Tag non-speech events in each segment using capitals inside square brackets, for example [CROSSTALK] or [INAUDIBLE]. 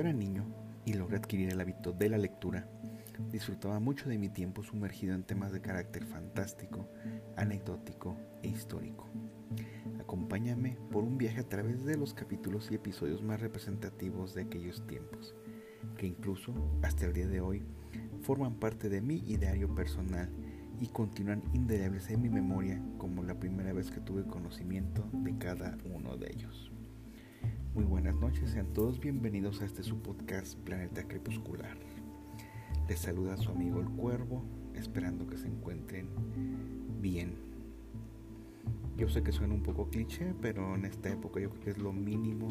era niño y logré adquirir el hábito de la lectura, disfrutaba mucho de mi tiempo sumergido en temas de carácter fantástico, anecdótico e histórico. Acompáñame por un viaje a través de los capítulos y episodios más representativos de aquellos tiempos, que incluso hasta el día de hoy forman parte de mi ideario personal y continúan indelebles en mi memoria como la primera vez que tuve conocimiento de cada uno de ellos. Muy buenas noches, sean todos bienvenidos a este su podcast Planeta Crepuscular. Les saluda su amigo el Cuervo, esperando que se encuentren bien. Yo sé que suena un poco cliché, pero en esta época yo creo que es lo mínimo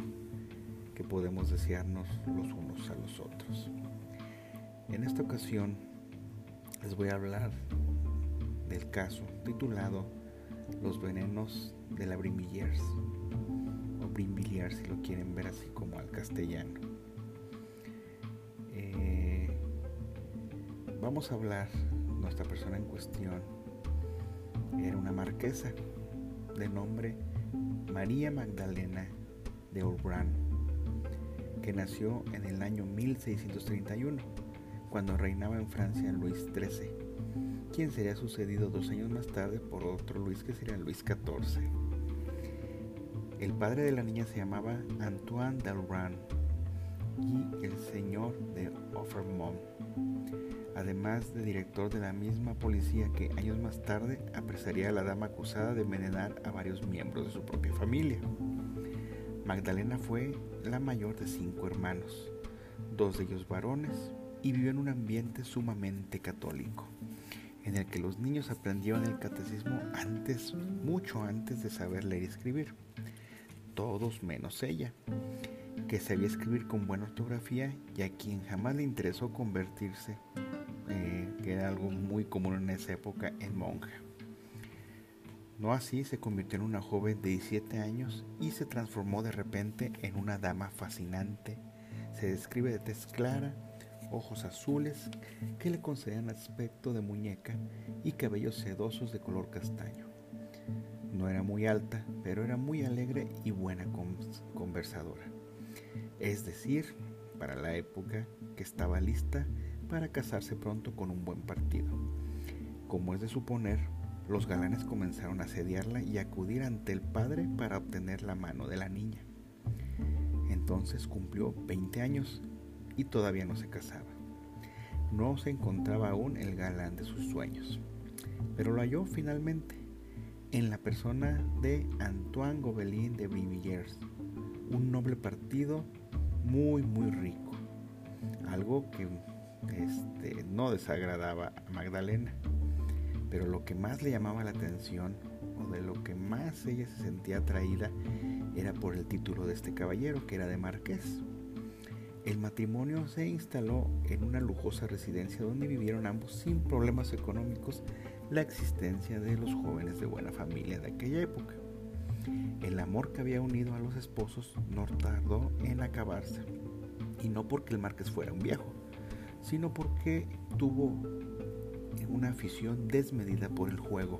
que podemos desearnos los unos a los otros. En esta ocasión les voy a hablar del caso titulado Los venenos de la Brimillers si lo quieren ver así como al castellano. Eh, vamos a hablar, nuestra persona en cuestión era una marquesa de nombre María Magdalena de Orbran, que nació en el año 1631, cuando reinaba en Francia Luis XIII, quien sería sucedido dos años más tarde por otro Luis que sería Luis XIV. El padre de la niña se llamaba Antoine Delran y el señor de Offermont, además de director de la misma policía que años más tarde apresaría a la dama acusada de envenenar a varios miembros de su propia familia. Magdalena fue la mayor de cinco hermanos, dos de ellos varones, y vivió en un ambiente sumamente católico, en el que los niños aprendieron el catecismo antes, mucho antes de saber leer y escribir todos menos ella, que sabía escribir con buena ortografía y a quien jamás le interesó convertirse, eh, que era algo muy común en esa época, en monja. No así se convirtió en una joven de 17 años y se transformó de repente en una dama fascinante. Se describe de tez clara, ojos azules que le concedían aspecto de muñeca y cabellos sedosos de color castaño. No era muy alta, pero era muy alegre y buena conversadora. Es decir, para la época que estaba lista para casarse pronto con un buen partido. Como es de suponer, los galanes comenzaron a asediarla y acudir ante el padre para obtener la mano de la niña. Entonces cumplió 20 años y todavía no se casaba. No se encontraba aún el galán de sus sueños, pero lo halló finalmente en la persona de Antoine Gobelin de Brimillers, un noble partido muy muy rico, algo que este, no desagradaba a Magdalena, pero lo que más le llamaba la atención o de lo que más ella se sentía atraída era por el título de este caballero, que era de marqués. El matrimonio se instaló en una lujosa residencia donde vivieron ambos sin problemas económicos la existencia de los jóvenes de buena familia de aquella época. El amor que había unido a los esposos no tardó en acabarse, y no porque el marqués fuera un viejo, sino porque tuvo una afición desmedida por el juego,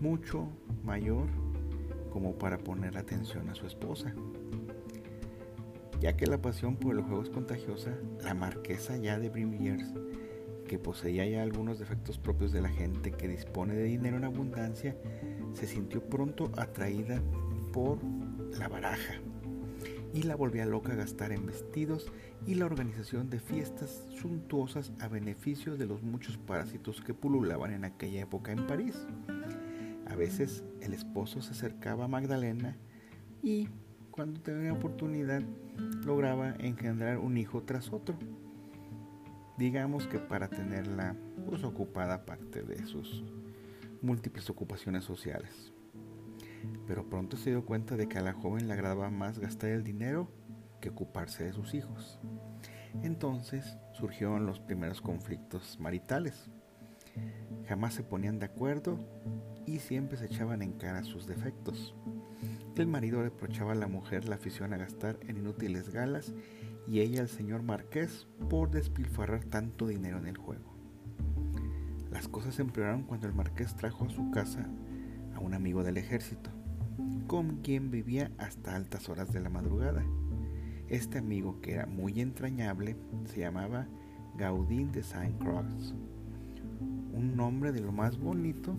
mucho mayor como para poner atención a su esposa. Ya que la pasión por el juego es contagiosa, la marquesa ya de Brimillers que poseía ya algunos defectos propios de la gente que dispone de dinero en abundancia, se sintió pronto atraída por la baraja y la volvía loca a gastar en vestidos y la organización de fiestas suntuosas a beneficio de los muchos parásitos que pululaban en aquella época en París. A veces el esposo se acercaba a Magdalena y cuando tenía oportunidad lograba engendrar un hijo tras otro digamos que para tenerla pues, ocupada aparte de sus múltiples ocupaciones sociales. Pero pronto se dio cuenta de que a la joven le agradaba más gastar el dinero que ocuparse de sus hijos. Entonces surgieron los primeros conflictos maritales. Jamás se ponían de acuerdo y siempre se echaban en cara sus defectos. El marido reprochaba a la mujer la afición a gastar en inútiles galas y ella al señor marqués por despilfarrar tanto dinero en el juego. Las cosas empeoraron cuando el marqués trajo a su casa a un amigo del ejército, con quien vivía hasta altas horas de la madrugada. Este amigo, que era muy entrañable, se llamaba Gaudín de Saint-Croix, un nombre de lo más bonito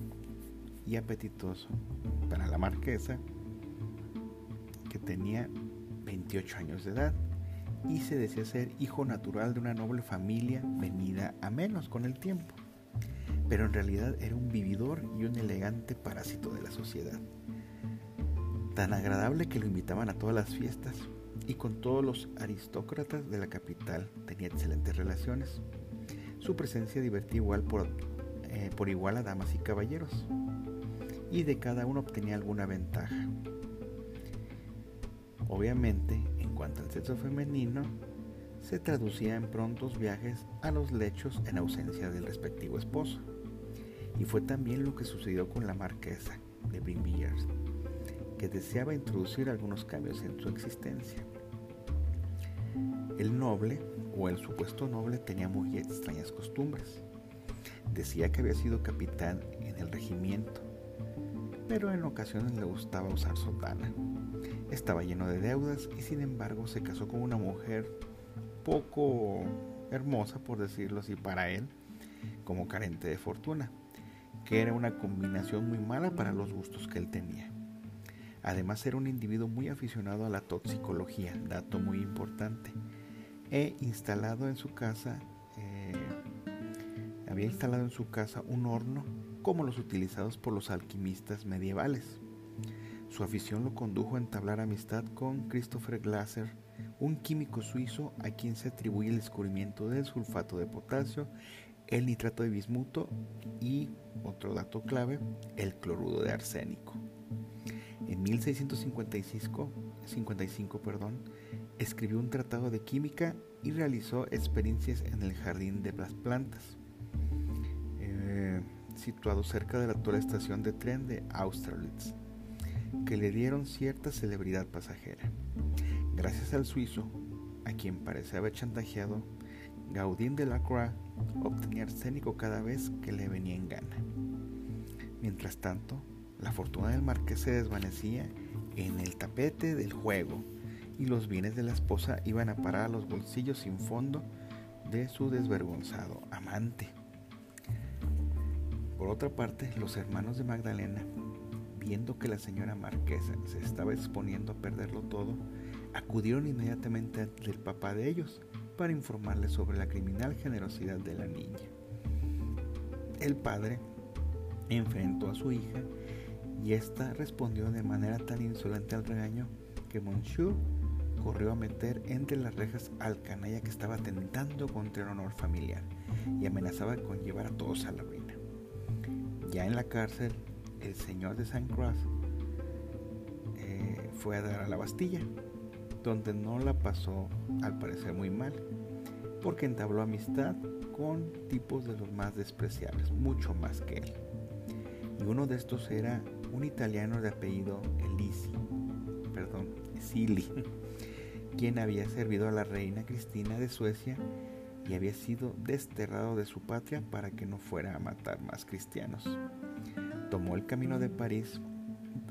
y apetitoso para la marquesa, que tenía 28 años de edad y se decía ser hijo natural de una noble familia venida a menos con el tiempo, pero en realidad era un vividor y un elegante parásito de la sociedad. Tan agradable que lo invitaban a todas las fiestas y con todos los aristócratas de la capital tenía excelentes relaciones. Su presencia divertía igual por, eh, por igual a damas y caballeros, y de cada uno obtenía alguna ventaja. Obviamente, en cuanto al sexo femenino, se traducía en prontos viajes a los lechos en ausencia del respectivo esposo. Y fue también lo que sucedió con la marquesa de Brinvilliers, que deseaba introducir algunos cambios en su existencia. El noble, o el supuesto noble, tenía muy extrañas costumbres. Decía que había sido capitán en el regimiento, pero en ocasiones le gustaba usar sotana. Estaba lleno de deudas y sin embargo se casó con una mujer poco hermosa, por decirlo así, para él, como carente de fortuna, que era una combinación muy mala para los gustos que él tenía. Además era un individuo muy aficionado a la toxicología, dato muy importante, e instalado en su casa, eh, había instalado en su casa un horno como los utilizados por los alquimistas medievales. Su afición lo condujo a entablar amistad con Christopher Glaser, un químico suizo a quien se atribuye el descubrimiento del sulfato de potasio, el nitrato de bismuto y, otro dato clave, el cloruro de arsénico. En 1655 55, perdón, escribió un tratado de química y realizó experiencias en el jardín de las plantas, eh, situado cerca de la actual estación de tren de Austerlitz que le dieron cierta celebridad pasajera. Gracias al suizo, a quien parece haber chantajeado, Gaudín de la Croix obtenía arsénico cada vez que le venía en gana. Mientras tanto, la fortuna del marqués se desvanecía en el tapete del juego y los bienes de la esposa iban a parar a los bolsillos sin fondo de su desvergonzado amante. Por otra parte, los hermanos de Magdalena viendo que la señora marquesa se estaba exponiendo a perderlo todo, acudieron inmediatamente al papá de ellos para informarle sobre la criminal generosidad de la niña. El padre enfrentó a su hija y ésta respondió de manera tan insolente al regaño que Monsieur corrió a meter entre las rejas al canalla que estaba atentando contra el honor familiar y amenazaba con llevar a todos a la ruina. Ya en la cárcel, el señor de Saint Croix eh, fue a dar a la Bastilla, donde no la pasó al parecer muy mal, porque entabló amistad con tipos de los más despreciables, mucho más que él. Y uno de estos era un italiano de apellido Elisi, perdón, Sili, [LAUGHS] quien había servido a la reina Cristina de Suecia y había sido desterrado de su patria para que no fuera a matar más cristianos tomó el camino de París,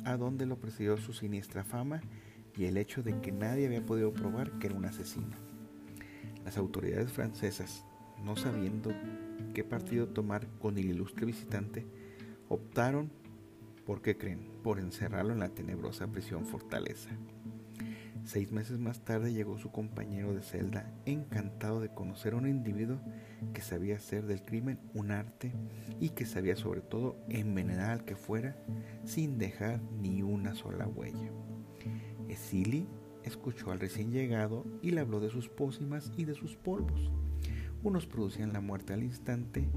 a donde lo presidió su siniestra fama y el hecho de que nadie había podido probar que era un asesino. Las autoridades francesas, no sabiendo qué partido tomar con el ilustre visitante, optaron, ¿por qué creen?, por encerrarlo en la tenebrosa prisión fortaleza. Seis meses más tarde llegó su compañero de celda, encantado de conocer a un individuo que sabía hacer del crimen un arte y que sabía sobre todo envenenar al que fuera sin dejar ni una sola huella. Esili escuchó al recién llegado y le habló de sus pócimas y de sus polvos. Unos producían la muerte al instante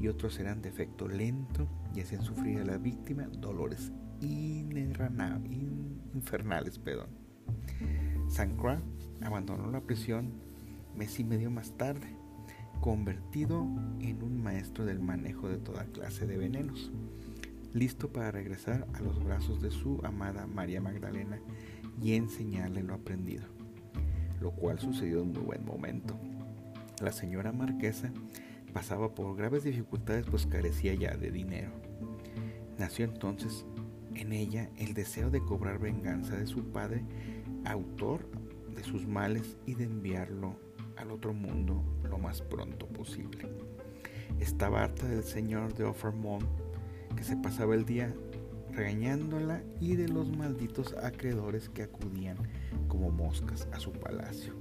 y otros eran de efecto lento y hacían sufrir a la víctima dolores infernales. Perdón. Sancra abandonó la prisión mes y medio más tarde, convertido en un maestro del manejo de toda clase de venenos, listo para regresar a los brazos de su amada María Magdalena y enseñarle lo aprendido, lo cual sucedió en muy buen momento. La señora marquesa pasaba por graves dificultades pues carecía ya de dinero. Nació entonces en ella el deseo de cobrar venganza de su padre autor de sus males y de enviarlo al otro mundo lo más pronto posible. Estaba harta del señor de Offermont que se pasaba el día regañándola y de los malditos acreedores que acudían como moscas a su palacio.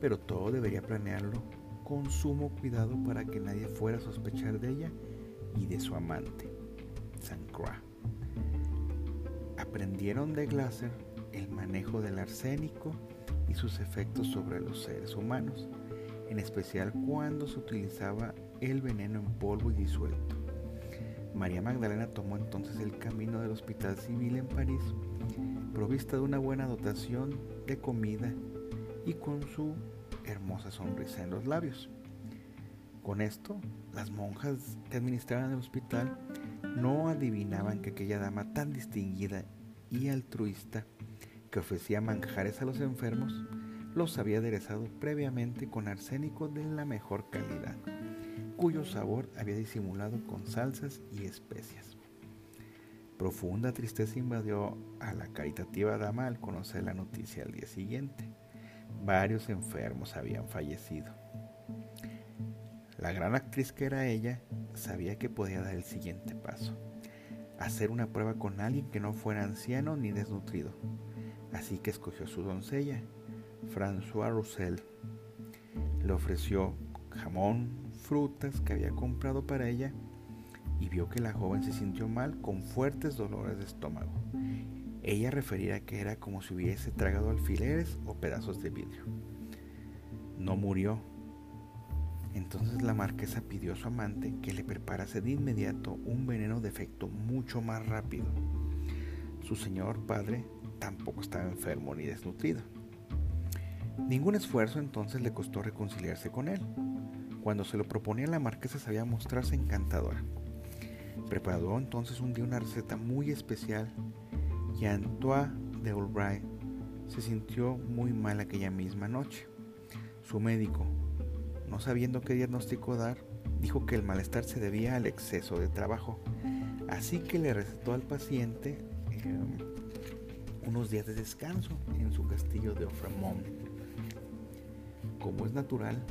Pero todo debería planearlo con sumo cuidado para que nadie fuera a sospechar de ella y de su amante, San Croix. Aprendieron de Glaser el manejo del arsénico y sus efectos sobre los seres humanos, en especial cuando se utilizaba el veneno en polvo y disuelto. María Magdalena tomó entonces el camino del Hospital Civil en París, provista de una buena dotación de comida y con su hermosa sonrisa en los labios. Con esto, las monjas que administraban el hospital no adivinaban que aquella dama tan distinguida y altruista que ofrecía manjares a los enfermos los había aderezado previamente con arsénico de la mejor calidad cuyo sabor había disimulado con salsas y especias. Profunda tristeza invadió a la caritativa dama al conocer la noticia al día siguiente. Varios enfermos habían fallecido. La gran actriz que era ella sabía que podía dar el siguiente paso, hacer una prueba con alguien que no fuera anciano ni desnutrido. Así que escogió a su doncella, François Roussel. Le ofreció jamón, frutas que había comprado para ella y vio que la joven se sintió mal con fuertes dolores de estómago. Ella refería que era como si hubiese tragado alfileres o pedazos de vidrio. No murió. Entonces la marquesa pidió a su amante que le preparase de inmediato un veneno de efecto mucho más rápido. Su señor padre tampoco estaba enfermo ni desnutrido. Ningún esfuerzo entonces le costó reconciliarse con él. Cuando se lo proponía la marquesa sabía mostrarse encantadora. Preparó entonces un día una receta muy especial y Antoine de Albright se sintió muy mal aquella misma noche. Su médico, no sabiendo qué diagnóstico dar, dijo que el malestar se debía al exceso de trabajo, así que le recetó al paciente em, unos días de descanso en su castillo de Ofremont. Como es natural,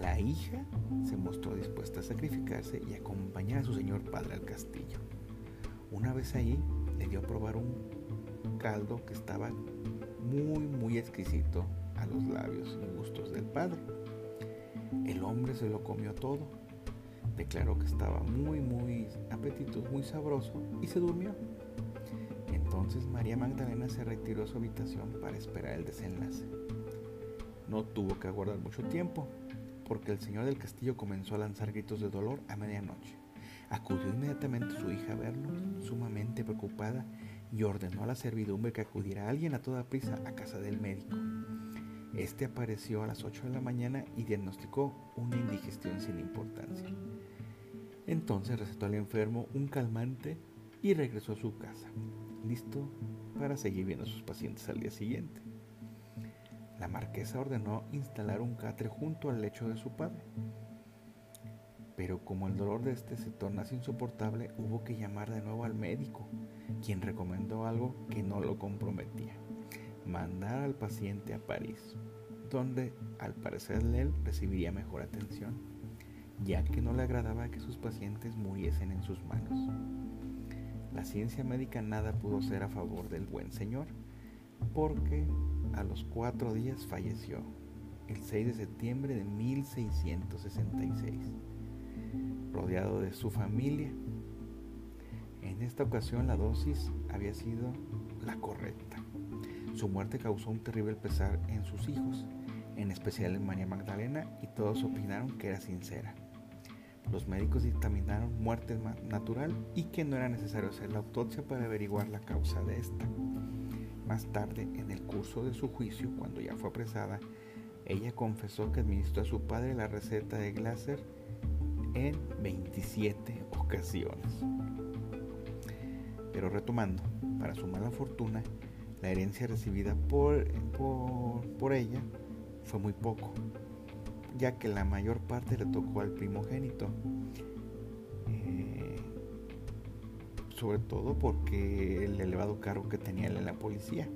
la hija se mostró dispuesta a sacrificarse y acompañar a su señor padre al castillo. Una vez allí, le dio a probar un caldo que estaba muy, muy exquisito a los labios y gustos del padre. El hombre se lo comió todo, declaró que estaba muy, muy apetitoso, muy sabroso y se durmió. Entonces María Magdalena se retiró a su habitación para esperar el desenlace. No tuvo que aguardar mucho tiempo, porque el señor del castillo comenzó a lanzar gritos de dolor a medianoche. Acudió inmediatamente su hija a verlo, sumamente preocupada, y ordenó a la servidumbre que acudiera alguien a toda prisa a casa del médico. Este apareció a las 8 de la mañana y diagnosticó una indigestión sin importancia. Entonces recetó al enfermo un calmante y regresó a su casa, listo para seguir viendo a sus pacientes al día siguiente la marquesa ordenó instalar un catre junto al lecho de su padre. Pero como el dolor de este se tornase insoportable, hubo que llamar de nuevo al médico, quien recomendó algo que no lo comprometía. Mandar al paciente a París, donde al parecer él recibiría mejor atención, ya que no le agradaba que sus pacientes muriesen en sus manos. La ciencia médica nada pudo ser a favor del buen señor, porque a los cuatro días falleció, el 6 de septiembre de 1666, rodeado de su familia. En esta ocasión la dosis había sido la correcta. Su muerte causó un terrible pesar en sus hijos, en especial en María Magdalena, y todos opinaron que era sincera. Los médicos dictaminaron muerte natural y que no era necesario hacer la autopsia para averiguar la causa de esta. Más tarde, en el curso de su juicio, cuando ya fue apresada, ella confesó que administró a su padre la receta de Glaser en 27 ocasiones. Pero retomando, para su mala fortuna, la herencia recibida por, por, ella fue muy poco, ya que la mayor parte le tocó al primogénito, sobre todo porque el elevado cargo que tenía en la policía.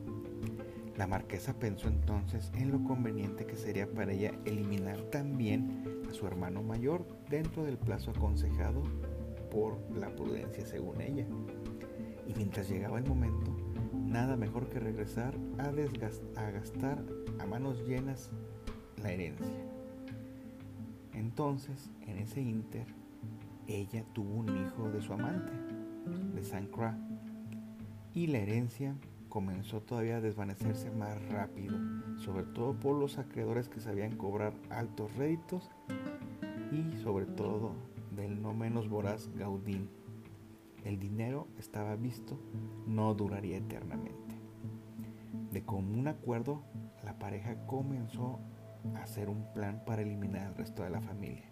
La marquesa pensó entonces en lo conveniente que sería para ella eliminar también a su hermano mayor dentro del plazo aconsejado por la prudencia según ella. Y mientras llegaba el momento, nada mejor que regresar a, a gastar a manos llenas la herencia. Entonces, en ese inter, ella tuvo un hijo de su amante, de San y la herencia comenzó todavía a desvanecerse más rápido, sobre todo por los acreedores que sabían cobrar altos réditos y sobre todo del no menos voraz Gaudín. El dinero estaba visto no duraría eternamente. De común acuerdo, la pareja comenzó hacer un plan para eliminar al resto de la familia,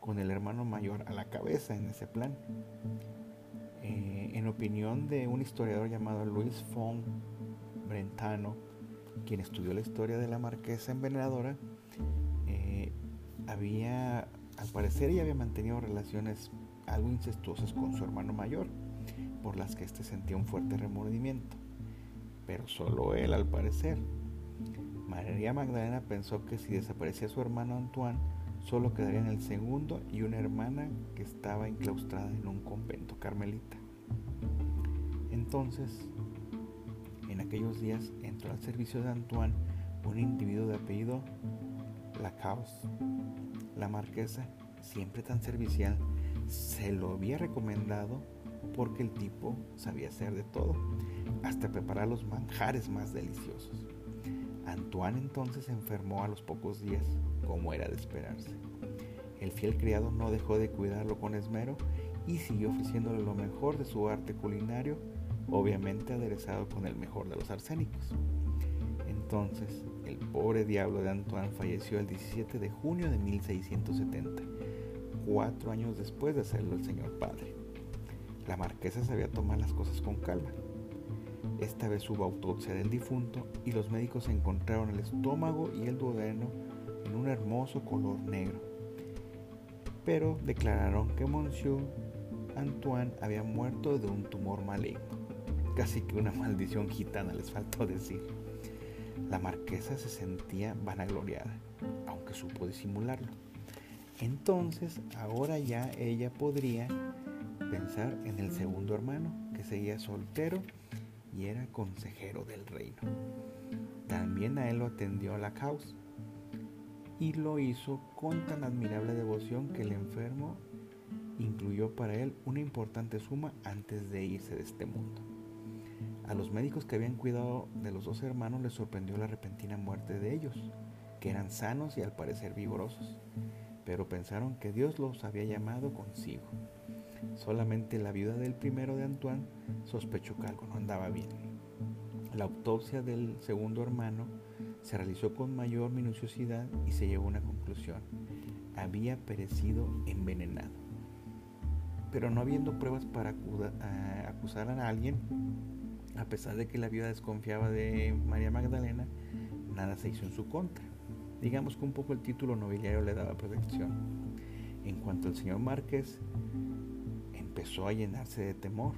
con el hermano mayor a la cabeza en ese plan. Eh, en opinión de un historiador llamado Luis Fong Brentano, quien estudió la historia de la marquesa envenenadora, eh, había, al parecer, ella había mantenido relaciones algo incestuosas con su hermano mayor, por las que éste sentía un fuerte remordimiento. Pero solo él, al parecer. María Magdalena pensó que si desaparecía su hermano Antoine, solo quedarían el segundo y una hermana que estaba enclaustrada en un convento carmelita. Entonces, en aquellos días entró al servicio de Antoine un individuo de apellido Lacaus. La marquesa, siempre tan servicial, se lo había recomendado porque el tipo sabía hacer de todo, hasta preparar los manjares más deliciosos. Antoine entonces se enfermó a los pocos días, como era de esperarse. El fiel criado no dejó de cuidarlo con esmero y siguió ofreciéndole lo mejor de su arte culinario, obviamente aderezado con el mejor de los arsénicos. Entonces, el pobre diablo de Antoine falleció el 17 de junio de 1670, cuatro años después de hacerlo el señor padre. La marquesa sabía tomar las cosas con calma. Esta vez hubo autopsia del difunto y los médicos encontraron el estómago y el duodeno en un hermoso color negro. Pero declararon que Monsieur Antoine había muerto de un tumor maligno. Casi que una maldición gitana les faltó decir. La marquesa se sentía vanagloriada, aunque supo disimularlo. Entonces, ahora ya ella podría pensar en el segundo hermano, que seguía soltero y era consejero del reino. También a él lo atendió la causa y lo hizo con tan admirable devoción que el enfermo incluyó para él una importante suma antes de irse de este mundo. A los médicos que habían cuidado de los dos hermanos les sorprendió la repentina muerte de ellos, que eran sanos y al parecer vigorosos, pero pensaron que Dios los había llamado consigo. Solamente la viuda del primero de Antoine sospechó que algo no andaba bien. La autopsia del segundo hermano se realizó con mayor minuciosidad y se llegó a una conclusión. Había perecido envenenado. Pero no habiendo pruebas para acusar a alguien, a pesar de que la viuda desconfiaba de María Magdalena, nada se hizo en su contra. Digamos que un poco el título nobiliario le daba protección. En cuanto al señor Márquez, empezó a llenarse de temor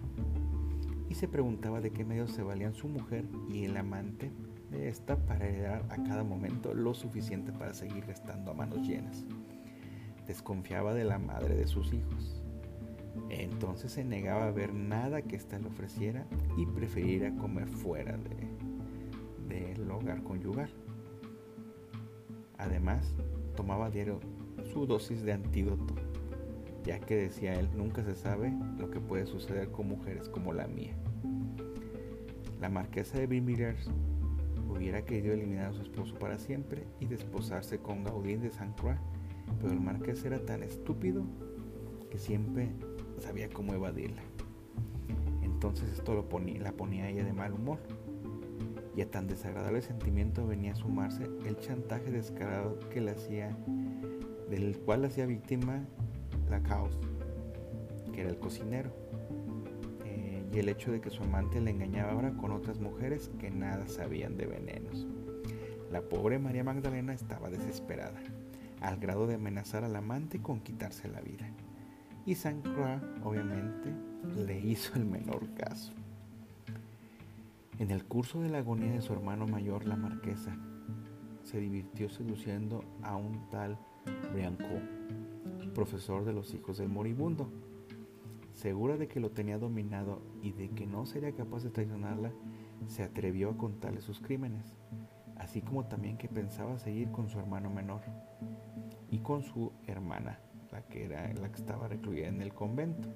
y se preguntaba de qué medios se valían su mujer y el amante de esta para heredar a cada momento lo suficiente para seguir estando a manos llenas. Desconfiaba de la madre de sus hijos. Entonces se negaba a ver nada que ésta le ofreciera y preferiría comer fuera del de, hogar conyugal. Además, tomaba diario su dosis de antídoto ya que decía él, nunca se sabe lo que puede suceder con mujeres como la mía. La marquesa de Brimillers hubiera querido eliminar a su esposo para siempre y desposarse con Gaudín de Saint Croix, pero el marqués era tan estúpido que siempre sabía cómo evadirla. Entonces esto ponía, la ponía a ella de mal humor. Y a tan desagradable sentimiento venía a sumarse el chantaje descarado que le hacía, del cual hacía víctima la caos, que era el cocinero, eh, y el hecho de que su amante le engañaba ahora con otras mujeres que nada sabían de venenos. La pobre María Magdalena estaba desesperada, al grado de amenazar al amante con quitarse la vida. Y Saint Croix, obviamente, le hizo el menor caso. En el curso de la agonía de su hermano mayor, la marquesa, se divirtió seduciendo a un tal Brianco, profesor de los hijos del moribundo. Segura de que lo tenía dominado y de que no sería capaz de traicionarla, se atrevió a contarle sus crímenes, así como también que pensaba seguir con su hermano menor y con su hermana, la que era la que estaba recluida en el convento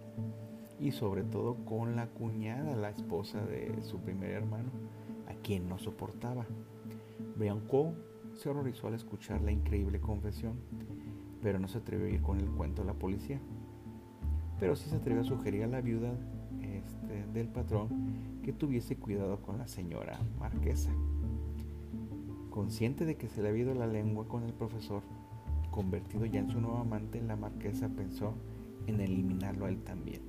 y sobre todo con la cuñada, la esposa de su primer hermano, a quien no soportaba. Brianco se horrorizó al escuchar la increíble confesión, pero no se atrevió a ir con el cuento a la policía. Pero sí se atrevió a sugerir a la viuda este, del patrón que tuviese cuidado con la señora marquesa. Consciente de que se le había ido la lengua con el profesor, convertido ya en su nuevo amante, la marquesa pensó en eliminarlo a él también.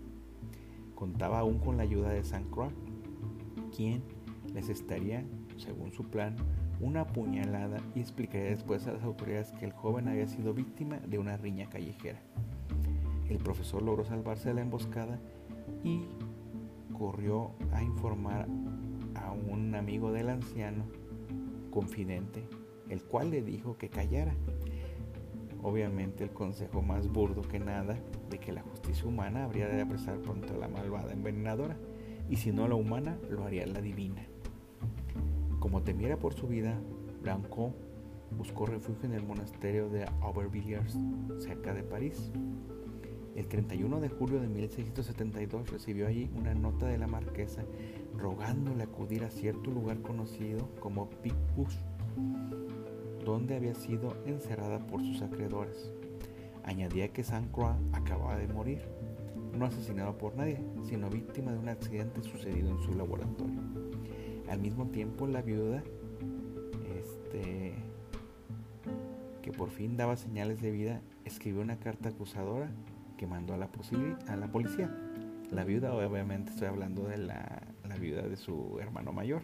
Contaba aún con la ayuda de San Croix, quien les estaría, según su plan, una puñalada y explicaría después a las autoridades que el joven había sido víctima de una riña callejera. El profesor logró salvarse de la emboscada y corrió a informar a un amigo del anciano, confidente, el cual le dijo que callara obviamente el consejo más burdo que nada de que la justicia humana habría de apresar pronto a la malvada envenenadora, y si no la humana, lo haría la divina. Como temiera por su vida, Blanco buscó refugio en el monasterio de Aubervilliers, cerca de París. El 31 de julio de 1672 recibió allí una nota de la marquesa rogándole acudir a cierto lugar conocido como Picpus donde había sido encerrada por sus acreedores. Añadía que Saint Croix acababa de morir, no asesinado por nadie, sino víctima de un accidente sucedido en su laboratorio. Al mismo tiempo, la viuda, este, que por fin daba señales de vida, escribió una carta acusadora que mandó a la, policía. La viuda, obviamente estoy hablando de la, viuda de su hermano mayor.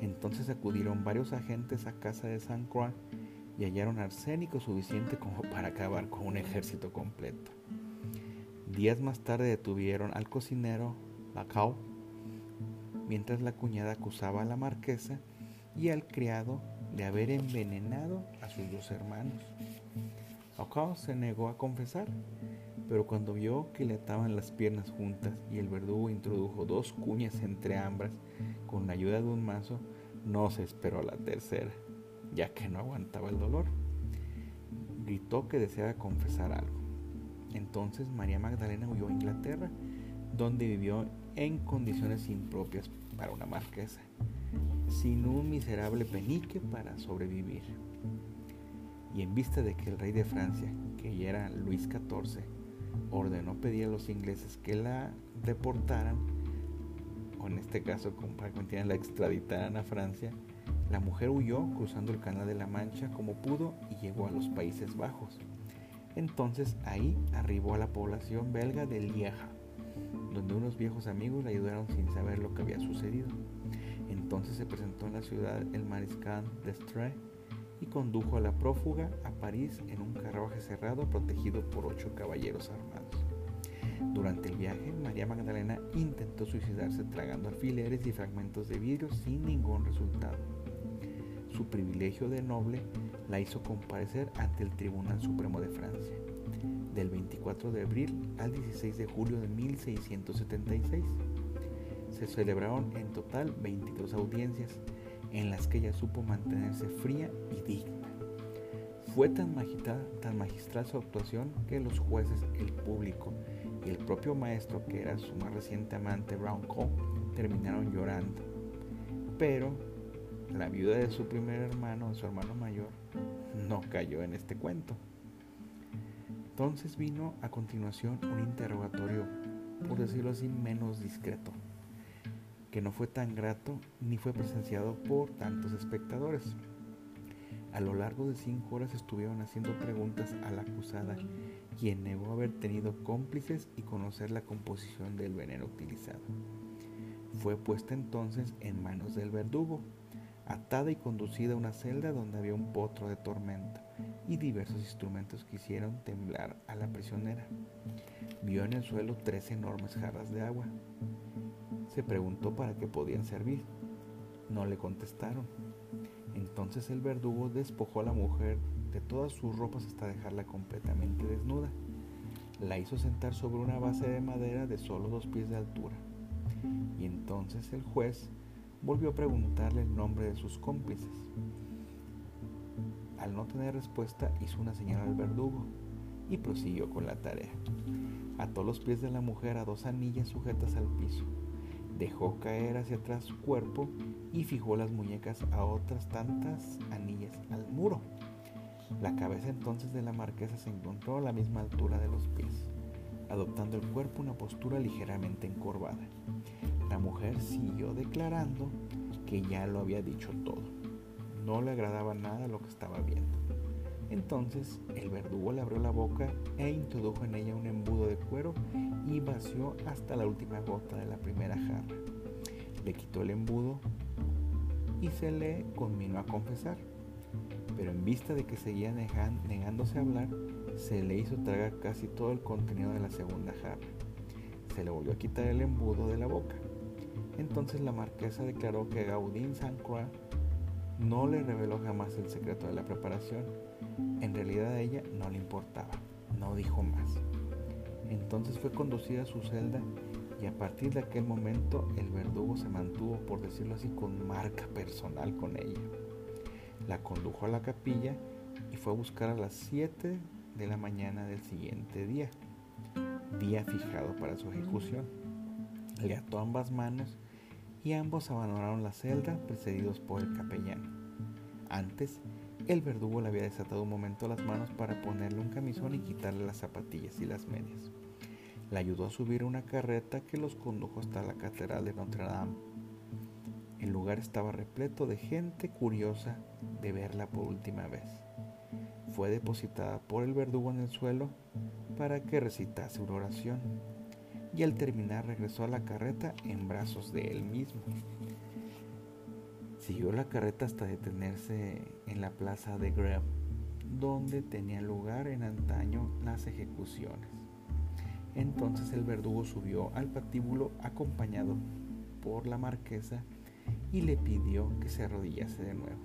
Entonces acudieron varios agentes a casa de San Croix y hallaron arsénico suficiente como [LAUGHS] para acabar con un ejército completo. Días más tarde detuvieron al cocinero Lacau, mientras la cuñada acusaba a la marquesa y al criado de haber envenenado a sus dos hermanos. Lacau se negó a confesar, pero cuando vio que le ataban las piernas juntas y el verdugo introdujo dos cuñas entre ambas con la ayuda de un mazo, no se esperó a la tercera, ya que no aguantaba el dolor. Gritó que deseaba confesar algo. Entonces María Magdalena huyó a Inglaterra, donde vivió en condiciones impropias para una marquesa, sin un miserable penique para sobrevivir. Y en vista de que el rey de Francia, que ya era Luis XIV, ordenó pedir a los ingleses que la deportaran, o en este caso para que la extraditaran a Francia, la mujer huyó cruzando el Canal de la Mancha como pudo y llegó a los Países Bajos. Entonces ahí arribó a la población belga de Lieja, donde unos viejos amigos le ayudaron sin saber lo que había sucedido. Entonces se presentó en la ciudad el mariscal d'Estrée y condujo a la prófuga a París en un carruaje cerrado protegido por ocho caballeros armados. Durante el viaje, María Magdalena intentó suicidarse tragando alfileres y fragmentos de vidrio sin ningún resultado. Su privilegio de noble la hizo comparecer ante el Tribunal Supremo de Francia, del 24 de abril al 16 de julio de 1676. Se celebraron en total 22 audiencias, en las que ella supo mantenerse fría y digna. Fue tan, tan magistral su actuación que los jueces, el público y el propio maestro, que era su más reciente amante, Brown Cole, terminaron llorando. Pero la viuda de su primer hermano, su hermano mayor, no cayó en este cuento. Entonces vino a continuación un interrogatorio, por decirlo así, menos discreto que no fue tan grato ni fue presenciado por tantos espectadores. A lo largo de cinco horas estuvieron haciendo preguntas a la acusada, quien negó haber tenido cómplices y conocer la composición del veneno utilizado. Fue puesta entonces en manos del verdugo, atada y conducida a una celda donde había un potro de tormenta y diversos instrumentos que hicieron temblar a la prisionera. Vio en el suelo tres enormes jarras de agua, se preguntó para qué podían servir. No le contestaron. Entonces el verdugo despojó a la mujer de todas sus ropas hasta dejarla completamente desnuda. La hizo sentar sobre una base de madera de solo dos pies de altura. Y entonces el juez volvió a preguntarle el nombre de sus cómplices. Al no tener respuesta, hizo una señal al verdugo y prosiguió con la tarea. Ató los pies de la mujer a dos anillas sujetas al piso. Dejó caer hacia atrás su cuerpo y fijó las muñecas a otras tantas anillas al muro. La cabeza entonces de la marquesa se encontró a la misma altura de los pies, adoptando el cuerpo una postura ligeramente encorvada. La mujer siguió declarando que ya lo había dicho todo. No le agradaba nada lo que estaba viendo. Entonces el verdugo le abrió la boca e introdujo en ella un embudo de cuero y vació hasta la última gota de la primera jarra. Le quitó el embudo y se le conminó a confesar. Pero en vista de que seguía negándose a hablar, se le hizo tragar casi todo el contenido de la segunda jarra. Se le volvió a quitar el embudo de la boca. Entonces la marquesa declaró que Gaudín Saint Croix no le reveló jamás el secreto de la preparación. En realidad a ella no le importaba, no dijo más. Entonces fue conducida a su celda y a partir de aquel momento el verdugo se mantuvo, por decirlo así, con marca personal con ella. La condujo a la capilla y fue a buscar a las 7 de la mañana del siguiente día, día fijado para su ejecución. Le ató ambas manos y ambos abandonaron la celda precedidos por el capellán. Antes, el verdugo le había desatado un momento las manos para ponerle un camisón y quitarle las zapatillas y las medias. Le ayudó a subir una carreta que los condujo hasta la catedral de Notre Dame. El lugar estaba repleto de gente curiosa de verla por última vez. Fue depositada por el verdugo en el suelo para que recitase una oración y al terminar regresó a la carreta en brazos de él mismo. Siguió la carreta hasta detenerse en la plaza de Graham, donde tenía lugar en antaño las ejecuciones. Entonces el verdugo subió al patíbulo acompañado por la marquesa y le pidió que se arrodillase de nuevo.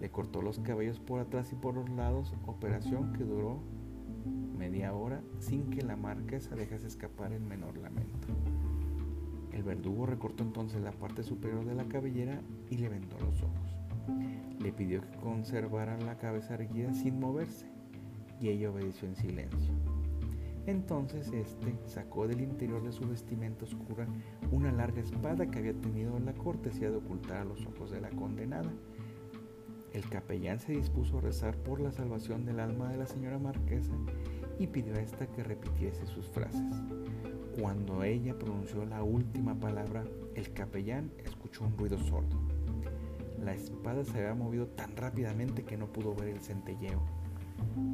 Le cortó los cabellos por atrás y por los lados, operación que duró media hora sin que la marquesa dejase escapar el menor lamento. El verdugo recortó entonces la parte superior de la cabellera y le vendó los ojos. Le pidió que conservara la cabeza erguida sin moverse y ella obedeció en silencio. Entonces éste sacó del interior de su vestimenta oscura una larga espada que había tenido la cortesía de ocultar a los ojos de la condenada. El capellán se dispuso a rezar por la salvación del alma de la señora marquesa y pidió a esta que repitiese sus frases. Cuando ella pronunció la última palabra, el capellán escuchó un ruido sordo. La espada se había movido tan rápidamente que no pudo ver el centelleo.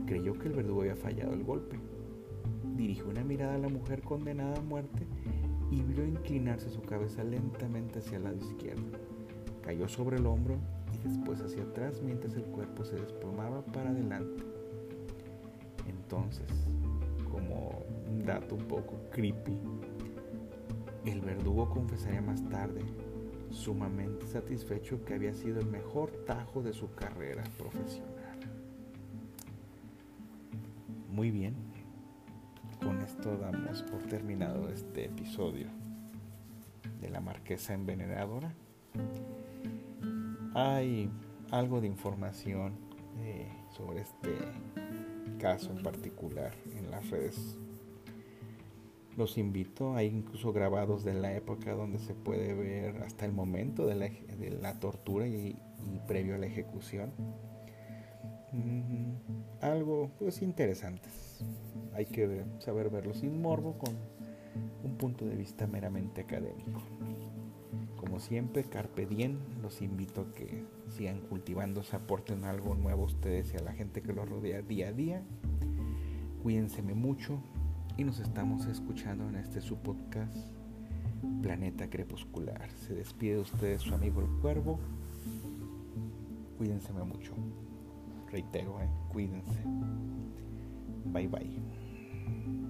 Creyó que el verdugo había fallado el golpe. Dirigió una mirada a la mujer condenada a muerte y vio inclinarse su cabeza lentamente hacia el lado izquierdo. Cayó sobre el hombro después hacia atrás mientras el cuerpo se desplomaba para adelante. Entonces, como un dato un poco creepy, el verdugo confesaría más tarde, sumamente satisfecho, que había sido el mejor tajo de su carrera profesional. Muy bien, con esto damos por terminado este episodio de la marquesa envenenadora. Hay algo de información eh, sobre este caso en particular en las redes. Los invito, hay incluso grabados de la época donde se puede ver hasta el momento de la, tortura y, previo a la ejecución. Algo pues interesante. Hay que saber verlo sin morbo con un punto de vista meramente académico. Siempre, Carpe Diem, los invito a que sigan cultivándose, aporten algo nuevo a ustedes y a la gente que los rodea día a día. Cuídense mucho y nos estamos escuchando en este su podcast Planeta Crepuscular. Se despide de ustedes su amigo el Cuervo. Cuídense mucho. Reitero, eh, cuídense. Bye bye.